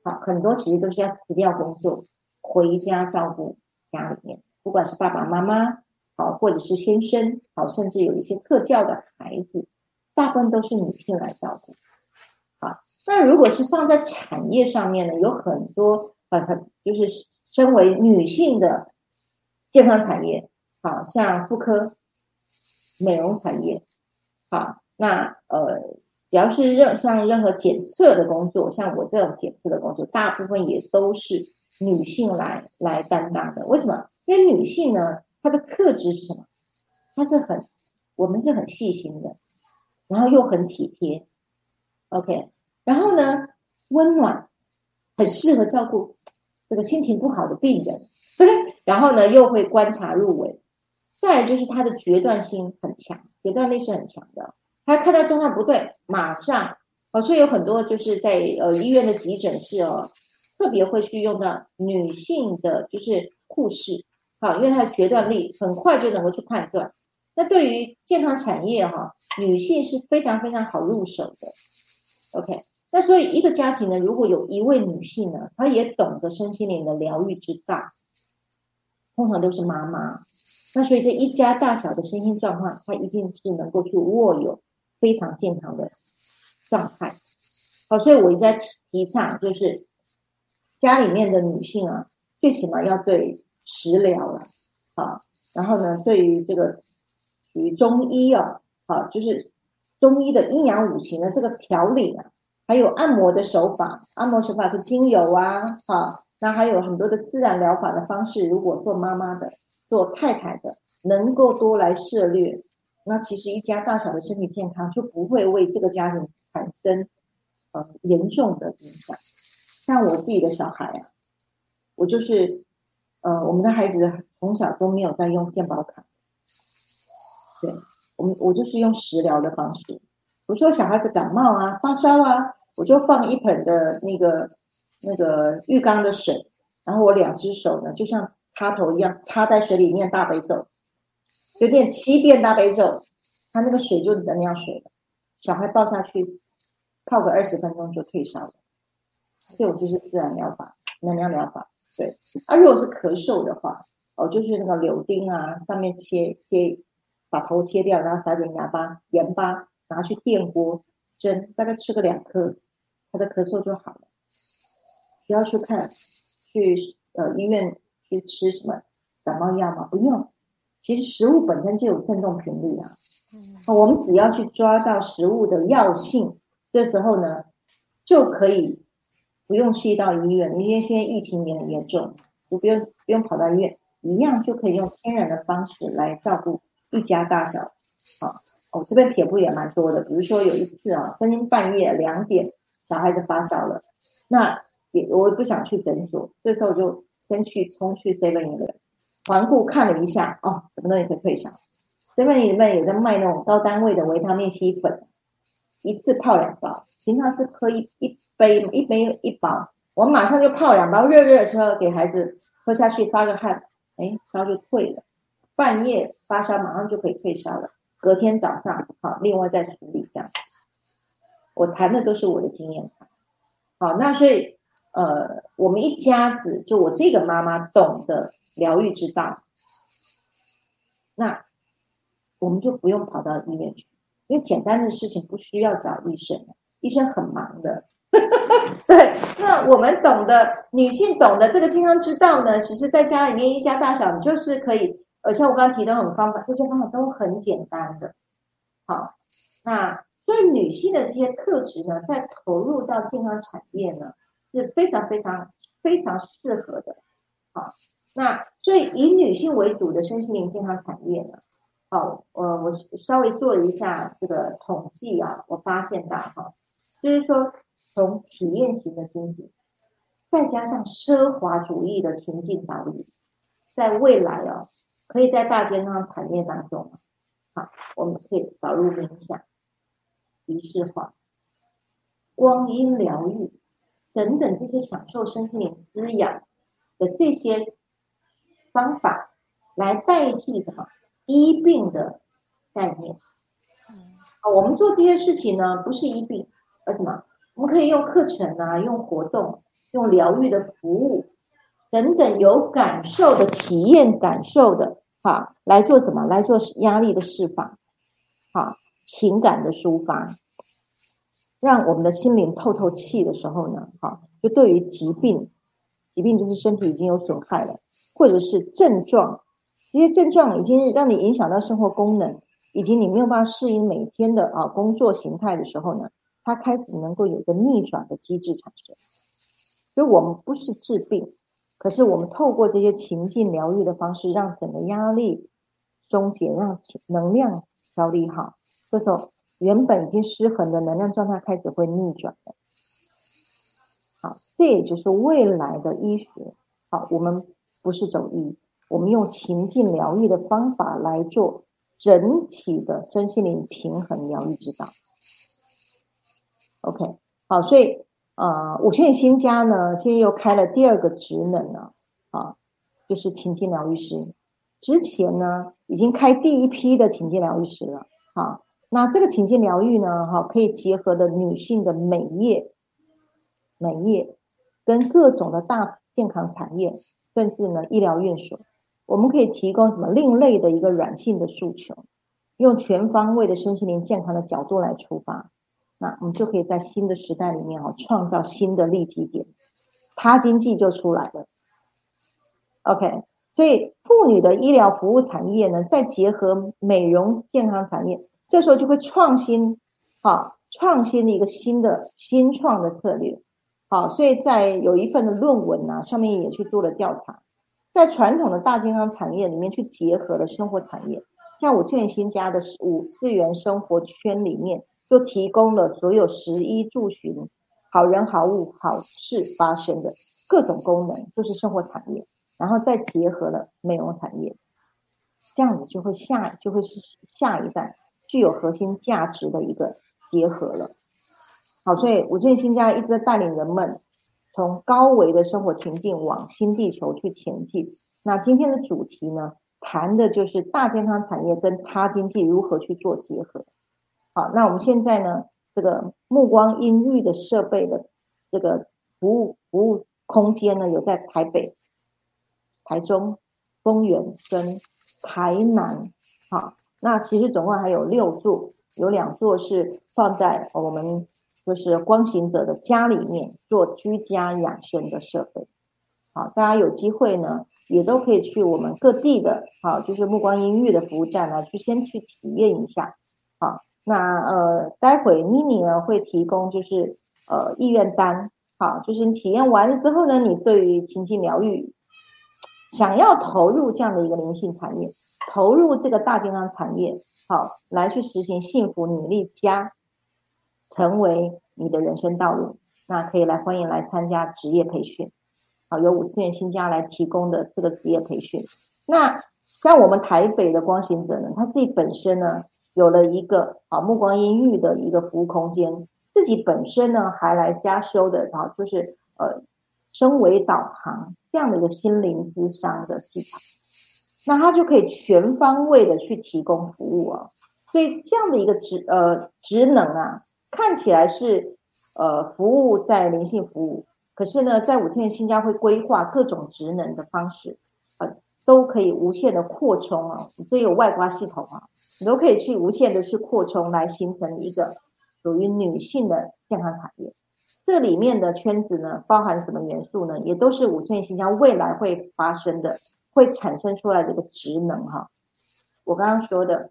好，很多其实都是要辞掉工作，回家照顾家里面，不管是爸爸妈妈，好，或者是先生，好，甚至有一些特教的孩子，大部分都是女性来照顾。好，那如果是放在产业上面呢，有很多呃，就是身为女性的健康产业，好像妇科、美容产业，好，那呃。只要是任像任何检测的工作，像我这种检测的工作，大部分也都是女性来来担当的。为什么？因为女性呢，她的特质是什么？她是很，我们是很细心的，然后又很体贴，OK，然后呢，温暖，很适合照顾这个心情不好的病人，然后呢，又会观察入微。再就是她的决断性很强，决断力是很强的。他看到状况不对，马上哦，所以有很多就是在呃医院的急诊室哦，特别会去用到女性的，就是护士，好，因为她的决断力很快就能够去判断。那对于健康产业哈，女性是非常非常好入手的。OK，那所以一个家庭呢，如果有一位女性呢，她也懂得身心灵的疗愈之道，通常都是妈妈。那所以这一家大小的身心状况，她一定是能够去握有。非常健康的状态，好，所以我一直在提倡，就是家里面的女性啊，最起码要对食疗了，好，然后呢，对于这个属于中医啊，好，就是中医的阴阳五行的这个调理啊，还有按摩的手法，按摩手法是精油啊，啊，那还有很多的自然疗法的方式。如果做妈妈的、做太太的，能够多来涉猎，那其实一家大小的身体健康就不会为这个家庭产生呃严重的影响。像我自己的小孩啊，我就是呃，我们的孩子从小都没有在用健保卡，对我们，我就是用食疗的方式。我说小孩子感冒啊、发烧啊，我就放一盆的那个那个浴缸的水，然后我两只手呢，就像插头一样插在水里面，大悲咒，有点七遍大悲咒，它那个水就是能量水了。小孩抱下去泡个二十分钟就退烧了。这种就是自然疗法、能量疗法。对，啊如果是咳嗽的话，哦，就是那个柳丁啊，上面切切，把头切掉，然后撒点盐巴，盐巴。拿去电锅蒸，大概吃个两颗，他的咳嗽就好了。不要去看，去呃医院去吃什么感冒药吗？不用，其实食物本身就有振动频率啊。嗯，我们只要去抓到食物的药性，这时候呢就可以不用去到医院，因为现在疫情也很严重，就不用不用跑到医院，一样就可以用天然的方式来照顾一家大小，好。哦，这边撇步也蛮多的，比如说有一次啊，深更半夜两点，小孩子发烧了，那也我不想去诊所，这时候就先去冲去 Seven 里面环顾看了一下，哦，什么东西可以退烧？Seven 里面有在卖那种高单位的维他命 C 粉，一次泡两包，平常是喝一一杯一杯一包，我马上就泡两包，热热的时候给孩子喝下去，发个汗，哎，烧就退了，半夜发烧马上就可以退烧了。隔天早上，好，另外再处理这样。我谈的都是我的经验好，那所以，呃，我们一家子，就我这个妈妈懂得疗愈之道，那我们就不用跑到医院去，因为简单的事情不需要找医生，医生很忙的。对，那我们懂得女性懂得这个健康之道呢，其实在家里面一家大小，你就是可以。而且我刚刚提的很方法，这些方法都很简单的。好，那对女性的这些特质呢，在投入到健康产业呢，是非常非常非常适合的。好，那所以以女性为主的身心灵健康产业呢，好，呃，我稍微做了一下这个统计啊，我发现到哈，就是说从体验型的经济，再加上奢华主义的情境导理，在未来啊。可以在大健康产业当中，好，我们可以导入冥想、仪式化、光阴疗愈等等这些享受身心灵滋养的这些方法，来代替什么医病的概念。啊，我们做这些事情呢，不是医病，而什么？我们可以用课程啊，用活动，用疗愈的服务。等等有感受的体验，感受的，哈来做什么？来做压力的释放，好情感的抒发，让我们的心灵透透气的时候呢，哈就对于疾病，疾病就是身体已经有损害了，或者是症状，这些症状已经让你影响到生活功能，以及你没有办法适应每天的啊工作形态的时候呢，它开始能够有一个逆转的机制产生。所以我们不是治病。可是，我们透过这些情境疗愈的方式，让整个压力终结，让能量调理好。这时候，原本已经失衡的能量状态开始会逆转的。好，这也就是未来的医学。好，我们不是走医，我们用情境疗愈的方法来做整体的身心灵平衡疗愈指导。OK，好，所以。啊，五线新家呢，现在又开了第二个职能了，啊，就是情境疗愈师。之前呢，已经开第一批的情境疗愈师了，啊，那这个情境疗愈呢，哈，可以结合的女性的美业、美业，跟各种的大健康产业，甚至呢医疗院所，我们可以提供什么另类的一个软性的诉求，用全方位的身心灵健康的角度来出发。那我们就可以在新的时代里面哦，创造新的利基点，他经济就出来了。OK，所以妇女的医疗服务产业呢，再结合美容健康产业，这时候就会创新，好，创新的一个新的新创的策略。好，所以在有一份的论文呢，上面也去做了调查，在传统的大健康产业里面去结合了生活产业，像五千新家的五次元生活圈里面，就提供了所有食衣住行、好人好物好事发生的各种功能，就是生活产业，然后再结合了美容产业，这样子就会下就会是下一代具有核心价值的一个结合了。好，所以五建新家一直在带领人们从高维的生活情境往新地球去前进。那今天的主题呢，谈的就是大健康产业跟他经济如何去做结合。好，那我们现在呢，这个目光音域的设备的这个服务服务空间呢，有在台北、台中、丰原跟台南。好，那其实总共还有六座，有两座是放在我们。就是光行者的家里面做居家养生的设备，好，大家有机会呢，也都可以去我们各地的，好，就是目光音域的服务站呢，去先去体验一下，好，那呃，待会妮妮呢会提供就是呃意愿单，好，就是你体验完了之后呢，你对于情境疗愈想要投入这样的一个灵性产业，投入这个大健康产业，好，来去实行幸福努力家。成为你的人生道路，那可以来欢迎来参加职业培训，好，由五次元新家来提供的这个职业培训。那像我们台北的光行者呢，他自己本身呢有了一个啊目光阴郁的一个服务空间，自己本身呢还来加修的啊，就是呃升维导航这样的一个心灵智商的技巧，那他就可以全方位的去提供服务啊，所以这样的一个职呃职能啊。看起来是呃服务在灵性服务，可是呢，在五千年新家会规划各种职能的方式，呃，都可以无限的扩充啊。这有外挂系统啊，你都可以去无限的去扩充，来形成一个属于女性的健康产业。这里面的圈子呢，包含什么元素呢？也都是五千年新家未来会发生的，会产生出来的一个职能哈。我刚刚说的，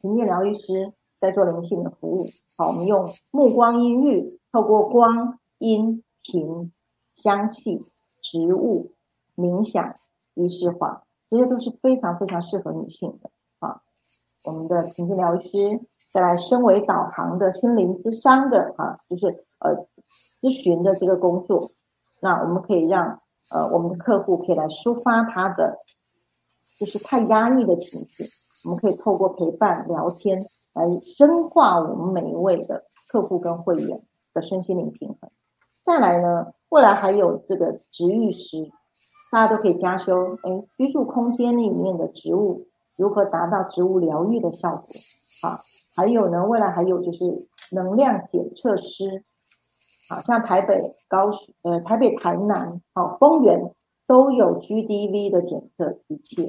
平面疗愈师。在做灵性的服务，好，我们用目光音律，透过光、音、频、香气、植物、冥想、仪式化，这些都是非常非常适合女性的啊。我们的情绪疗愈师，再来身为导航的心灵之商的啊，就是呃咨询的这个工作，那我们可以让呃我们的客户可以来抒发他的就是太压抑的情绪，我们可以透过陪伴聊天。来深化我们每一位的客户跟会员的身心灵平衡。再来呢，未来还有这个植育师，大家都可以加修。哎，居住空间里面的植物如何达到植物疗愈的效果？啊，还有呢，未来还有就是能量检测师，好像台北高呃台北台南好丰原都有 GDV 的检测仪器。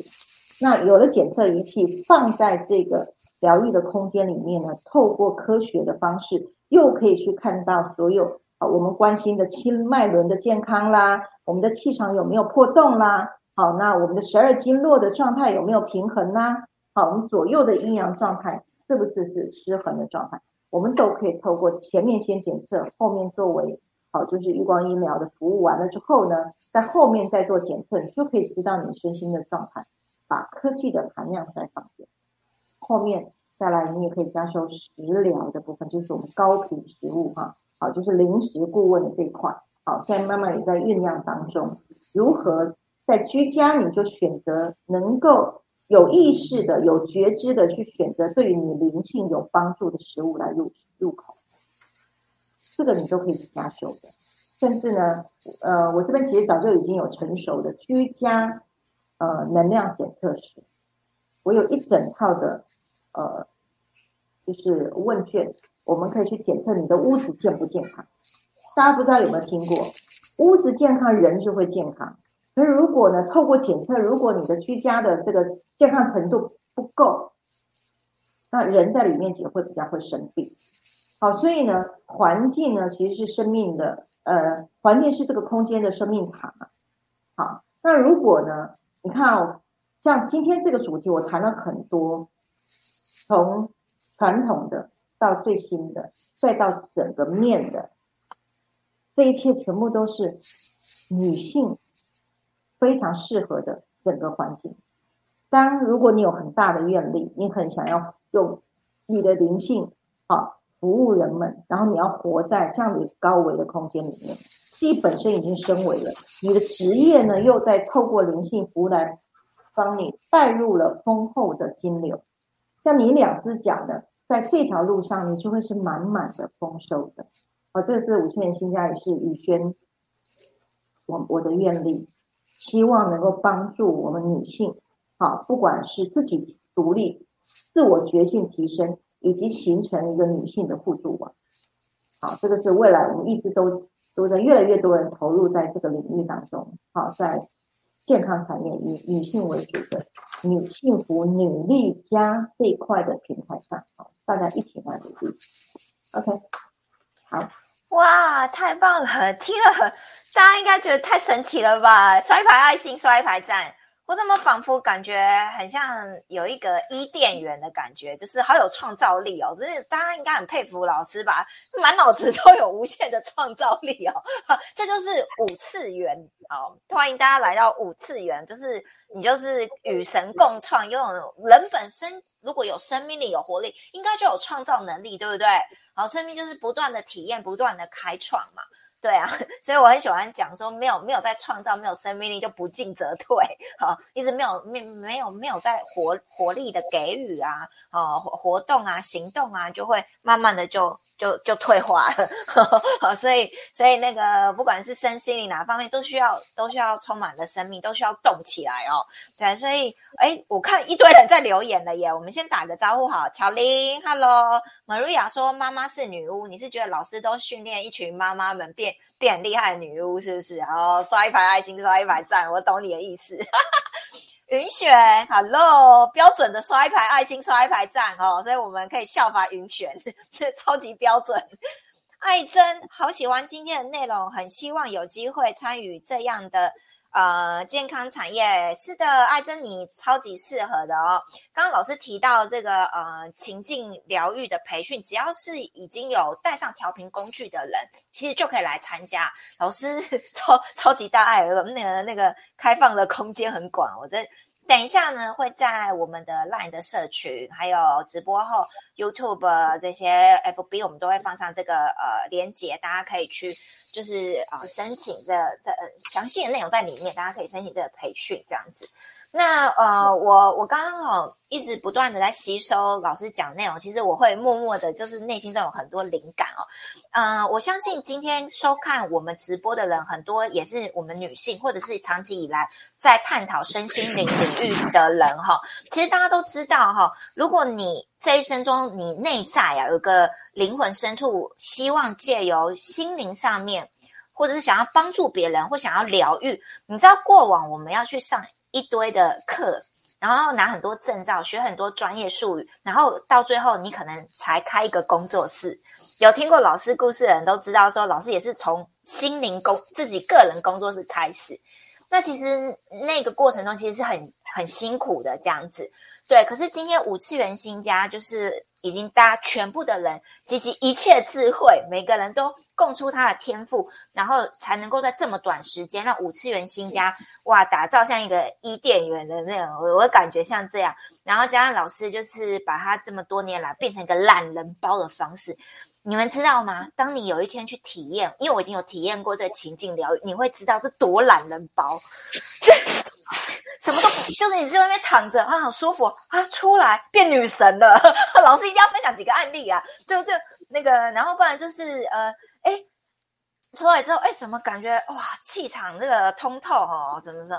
那有了检测仪器放在这个。疗愈的空间里面呢，透过科学的方式，又可以去看到所有啊我们关心的气脉轮的健康啦，我们的气场有没有破洞啦，好，那我们的十二经络的状态有没有平衡啦？好，我们左右的阴阳状态是不是是失衡的状态？我们都可以透过前面先检测，后面作为好就是月光医疗的服务完了之后呢，在后面再做检测，你就可以知道你身心的状态，把科技的含量再放。后面再来，你也可以加收食疗的部分，就是我们高频食物哈，好，就是零食顾问的这一块，好，现在慢慢也在酝酿当中。如何在居家你就选择能够有意识的、有觉知的去选择对于你灵性有帮助的食物来入入口，这个你都可以加修的。甚至呢，呃，我这边其实早就已经有成熟的居家呃能量检测室，我有一整套的。呃，就是问卷，我们可以去检测你的屋子健不健康。大家不知道有没有听过，屋子健康，人就会健康。可是如果呢，透过检测，如果你的居家的这个健康程度不够，那人在里面也会比较会生病。好，所以呢，环境呢其实是生命的，呃，环境是这个空间的生命场。好，那如果呢，你看哦，像今天这个主题，我谈了很多。从传统的到最新的，再到整个面的，这一切全部都是女性非常适合的整个环境。当如果你有很大的愿力，你很想要用你的灵性啊服务人们，然后你要活在这样的高维的空间里面，自己本身已经升维了，你的职业呢又在透过灵性服务来帮你带入了丰厚的金流，像你两只脚呢，在这条路上你就会是满满的丰收的。啊，这个是五千年新家，也是宇轩我我的愿力，希望能够帮助我们女性。好，不管是自己独立、自我觉性提升，以及形成一个女性的互助网。好，这个是未来我们一直都都在越来越多人投入在这个领域当中。好，在健康产业以女性为主的女幸福女力家这一块的平台上，好，大家一起来努力。OK，好，哇，太棒了！听了，大家应该觉得太神奇了吧？刷一排爱心，刷一排赞。我怎么仿佛感觉很像有一个伊甸园的感觉，就是好有创造力哦！就是大家应该很佩服老师吧，满脑子都有无限的创造力哦。这就是五次元哦，欢迎大家来到五次元，就是你就是与神共创，拥有人本身如果有生命力、有活力，应该就有创造能力，对不对？好，生命就是不断的体验、不断的开创嘛。对啊，所以我很喜欢讲说，没有没有在创造，没有生命力就不进则退，好，一直没有没没有没有在活活力的给予啊，哦活动啊行动啊，就会慢慢的就。就就退化了，所以所以那个不管是身心灵哪方面，都需要都需要充满了生命，都需要动起来哦。对，所以哎，我看一堆人在留言了耶。我们先打个招呼，好，乔琳，Hello，Maria 说妈妈是女巫，你是觉得老师都训练一群妈妈们变变厉害的女巫是不是？哦，刷一排爱心，刷一排赞，我懂你的意思。云选，Hello，标准的刷一排爱心，刷一排赞哦，所以我们可以效法云选，这 超级标准。爱珍，好喜欢今天的内容，很希望有机会参与这样的呃健康产业。是的，爱珍，你超级适合的哦。刚刚老师提到这个呃情境疗愈的培训，只要是已经有带上调频工具的人，其实就可以来参加。老师超超级大爱，那个那个开放的空间很广，我这。等一下呢，会在我们的 LINE 的社群，还有直播后 YouTube 这些 FB，我们都会放上这个呃链接，大家可以去就是啊申请的这呃详细的内容在里面，大家可以申请这个培训这样子。那呃，我我刚刚哦一直不断的在吸收老师讲内容，其实我会默默的，就是内心中有很多灵感哦。嗯，我相信今天收看我们直播的人很多，也是我们女性，或者是长期以来在探讨身心灵领域的人哈。其实大家都知道哈，如果你这一生中你内在啊有个灵魂深处，希望借由心灵上面，或者是想要帮助别人，或想要疗愈，你知道过往我们要去上。一堆的课，然后拿很多证照，学很多专业术语，然后到最后你可能才开一个工作室。有听过老师故事的人都知道，说老师也是从心灵工自己个人工作室开始。那其实那个过程中其实是很很辛苦的这样子。对，可是今天五次元新家就是已经大家全部的人集齐一切智慧，每个人都。供出他的天赋，然后才能够在这么短时间让五次元新家哇打造像一个伊甸园的那种，我我感觉像这样。然后加上老师就是把他这么多年来变成一个懒人包的方式，你们知道吗？当你有一天去体验，因为我已经有体验过这情境疗愈，你会知道是多懒人包，这什么都就是你在外面躺着啊，好舒服啊，出来变女神了。老师一定要分享几个案例啊，就就那个，然后不然就是呃。哎，出来之后，哎，怎么感觉哇，气场这个通透哦，怎么说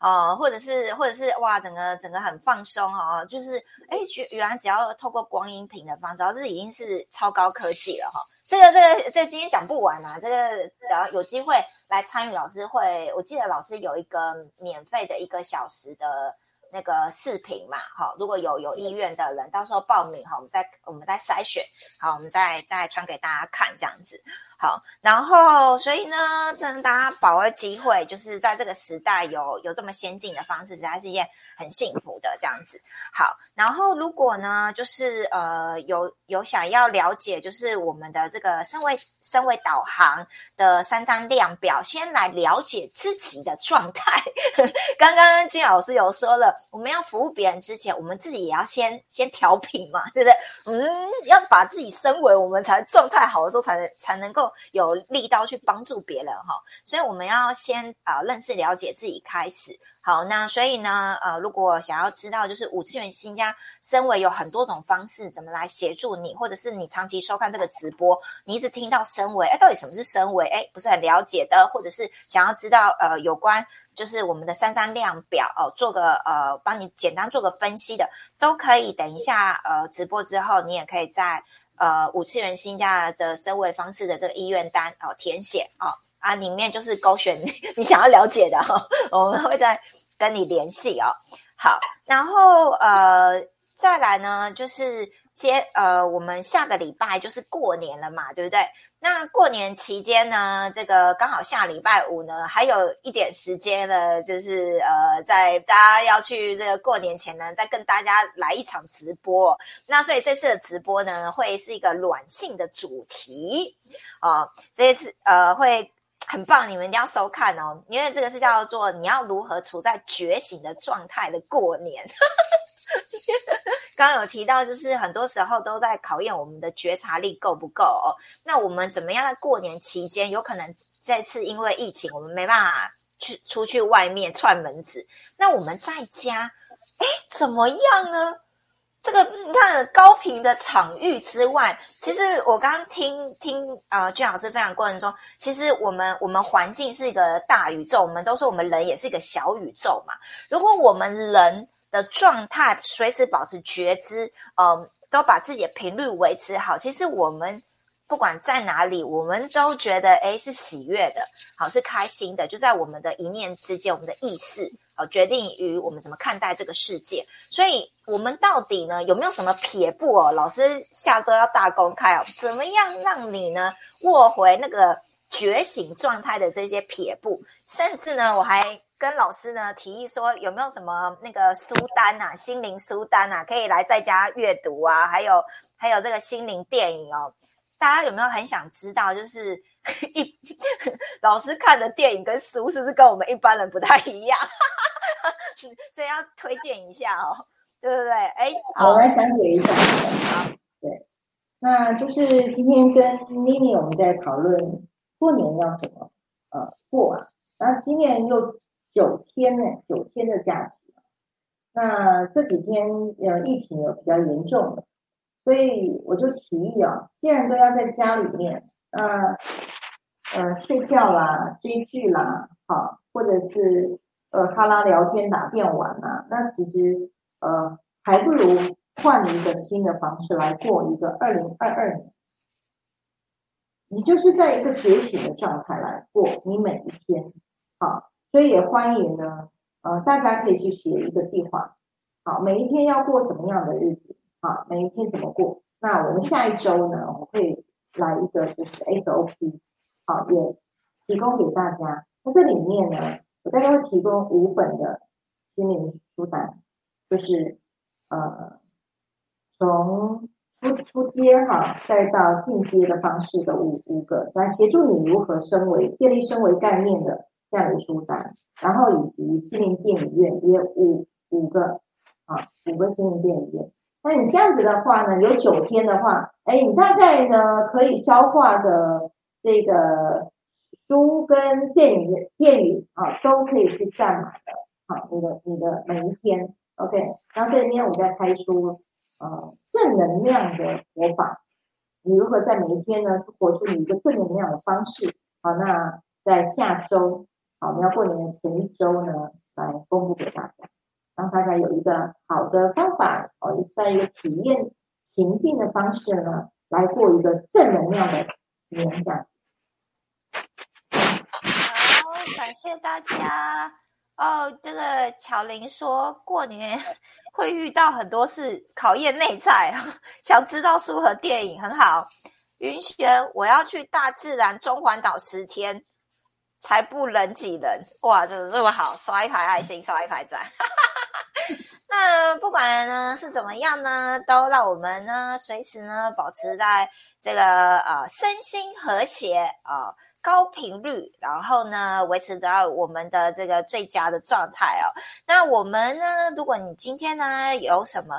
哦，或者是，或者是哇，整个整个很放松哦，就是哎，原来只要透过光音频的方式，这已经是超高科技了哈。这个这个这今天讲不完啊，这个只要有机会来参与，老师会，我记得老师有一个免费的一个小时的。那个视频嘛，好，如果有有意愿的人，到时候报名哈，我们再我们再筛选，好，我们再再传给大家看这样子。好，然后所以呢，真的大家把握机会，就是在这个时代有有这么先进的方式，实在是一件很幸福的这样子。好，然后如果呢，就是呃有有想要了解，就是我们的这个身位身位导航的三张量表，先来了解自己的状态。刚刚金老师有说了，我们要服务别人之前，我们自己也要先先调频嘛，对不对？嗯，要把自己升为，我们才状态好的时候，才能才能够有力道去帮助别人哈。所以我们要先啊认识了解自己开始。好，那所以呢，呃，如果想要知道就是五次元新家身为有很多种方式怎么来协助你，或者是你长期收看这个直播，你一直听到身为，哎，到底什么是身为？哎，不是很了解的，或者是想要知道呃有关就是我们的三张量表哦，做个呃帮你简单做个分析的，都可以。等一下呃直播之后，你也可以在呃五次元新加的升维方式的这个意愿单哦填写哦。啊，里面就是勾选你 想要了解的哈，我们会再跟你联系哦。好，然后呃，再来呢，就是接呃，我们下个礼拜就是过年了嘛，对不对？那过年期间呢，这个刚好下礼拜五呢，还有一点时间呢，就是呃，在大家要去这个过年前呢，再跟大家来一场直播。那所以这次的直播呢，会是一个软性的主题啊，这一次呃会。很棒，你们一定要收看哦，因为这个是叫做你要如何处在觉醒的状态的过年。刚刚有提到，就是很多时候都在考验我们的觉察力够不够哦。那我们怎么样在过年期间，有可能这次因为疫情，我们没办法去出去外面串门子，那我们在家，哎，怎么样呢？这个你看高频的场域之外，其实我刚刚听听啊，俊老师分享过程中，其实我们我们环境是一个大宇宙，我们都说我们人也是一个小宇宙嘛。如果我们人的状态随时保持觉知，嗯，都把自己的频率维持好，其实我们不管在哪里，我们都觉得诶是喜悦的，好是开心的，就在我们的一念之间，我们的意识。好，决定于我们怎么看待这个世界，所以我们到底呢有没有什么撇步哦？老师下周要大公开哦，怎么样让你呢握回那个觉醒状态的这些撇步？甚至呢，我还跟老师呢提议说，有没有什么那个书单啊，心灵书单啊，可以来在家阅读啊？还有还有这个心灵电影哦，大家有没有很想知道？就是 一 老师看的电影跟书是不是跟我们一般人不太一样？所以要推荐一下哦，对不对？哎，我来讲解一下。好，对，那就是今天跟妮妮我们在讨论过年要怎么呃过啊。那今年又九天呢，九天的假期。那这几天呃疫情有比较严重，所以我就提议啊，既然都要在家里面，呃呃睡觉啦、追剧啦，好，或者是。呃，哈拉聊天、打电玩啊，那其实呃，还不如换一个新的方式来过一个二零二二年。你就是在一个觉醒的状态来过你每一天，好，所以也欢迎呢，呃，大家可以去写一个计划，好，每一天要过什么样的日子，好，每一天怎么过？那我们下一周呢，我会来一个就是 SOP，好，也提供给大家。那这里面呢？我大概会提供五本的心灵书单，就是呃从出出阶哈，再到进阶的方式的五五个，来协助你如何升维、建立升维概念的这样的书单，然后以及心灵电影院也五五个啊五个心灵电影院。那你这样子的话呢，有九天的话，哎，你大概呢可以消化的这个。书跟电影电影啊，都可以去占满的。好，你的你的每一天，OK。然后这里面我在开书，呃，正能量的活法，你如何在每一天呢，活出你一个正能量的方式？好，那在下周，好，我们要过年的前一周呢，来公布给大家，让大家有一个好的方法，哦，在一个体验情境的方式呢，来过一个正能量的年，这样。感谢大家哦。这个巧玲说过年会遇到很多事考验内在，想知道书和电影很好。云璇，我要去大自然中环岛十天，才不人挤人。哇，怎么这么好？刷一排爱心，刷一排赞。那不管呢是怎么样呢，都让我们呢随时呢保持在这个呃身心和谐啊高频率，然后呢维持到我们的这个最佳的状态哦。那我们呢，如果你今天呢有什么？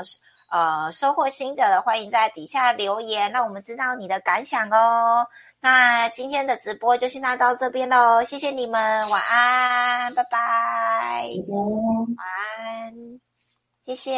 呃，收获心得的，欢迎在底下留言，让我们知道你的感想哦。那今天的直播就先到这边喽，谢谢你们，晚安，拜拜，晚安，谢谢。